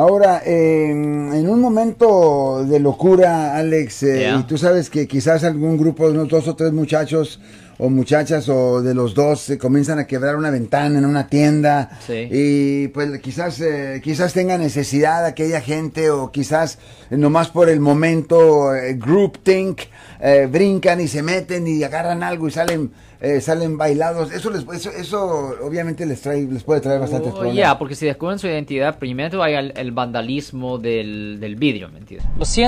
Ahora, en, un momento de locura, Alex, eh, Yeah. y tú sabes que quizás algún grupo, unos dos o tres muchachos o muchachas o de los dos se comienzan a quebrar una ventana en una tienda Sí. y pues quizás eh, quizás tenga necesidad aquella gente o quizás eh, nomás por el momento eh, group think eh, brincan y se meten y agarran algo y salen eh, salen bailados eso les eso, eso obviamente les trae les puede traer bastantes Oh, problemas ya, porque si descubren su identidad, primero hay el, el vandalismo del, del vidrio, ¿me entiendes? Lo siento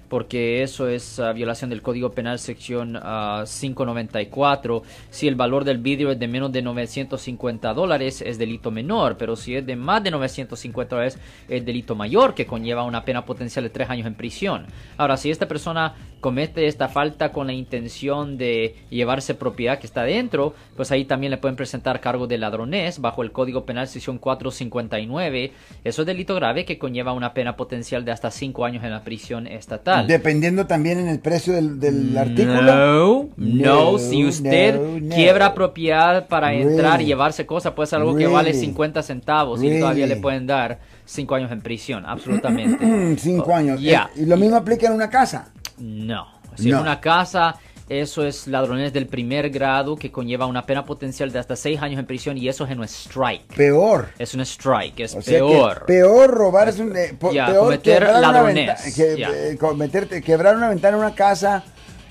porque eso es ah, violación del Código Penal sección ah, 594. Si el valor del vidrio es de menos de 950 dólares, es delito menor, pero si es de más de 950 dólares, es delito mayor, que conlleva una pena potencial de tres años en prisión. Ahora, si esta persona comete esta falta con la intención de llevarse propiedad que está dentro, pues ahí también le pueden presentar cargo de ladronés bajo el Código Penal sección 459. Eso es delito grave que conlleva una pena potencial de hasta cinco años en la prisión estatal. Dependiendo también en el precio del, del artículo. No, no, si usted no, quiebra propiedad para entrar y llevarse cosas, puede ser algo que vale Really? 50 centavos y todavía le pueden dar cinco años en prisión, absolutamente. Cinco Oh, años. ya. Eh, Y lo mismo aplica en una casa. No. Si es una casa, eso es ladrones del primer grado que conlleva una pena potencial de hasta seis años en prisión y eso es un strike. Peor. Es un strike, es O sea que peor. peor robar es un. eh, peor cometer quebrar una ladronés, venta- que- eh, quebrar una ventana en una casa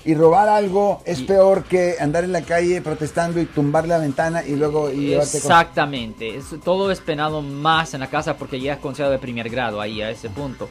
y robar algo es peor que andar en la calle protestando y tumbar la ventana y luego y. Exactamente, Es- todo es penado más en la casa porque ya es considerado de primer grado ahí a ese punto.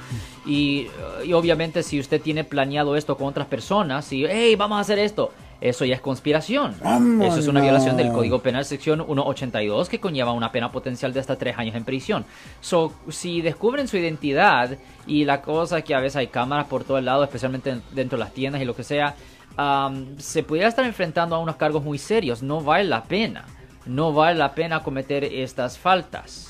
Y, y obviamente si usted tiene planeado esto con otras personas y, hey, vamos a hacer esto, eso ya es conspiración. Eso es una violación del. Código Penal sección 182 que conlleva una pena potencial de hasta tres años en prisión. So, si descubren su identidad y la cosa que a veces hay cámaras por todo el lado, especialmente dentro de las tiendas y lo que sea, am, se pudiera estar enfrentando a unos cargos muy serios. No vale la pena. No vale la pena cometer estas faltas,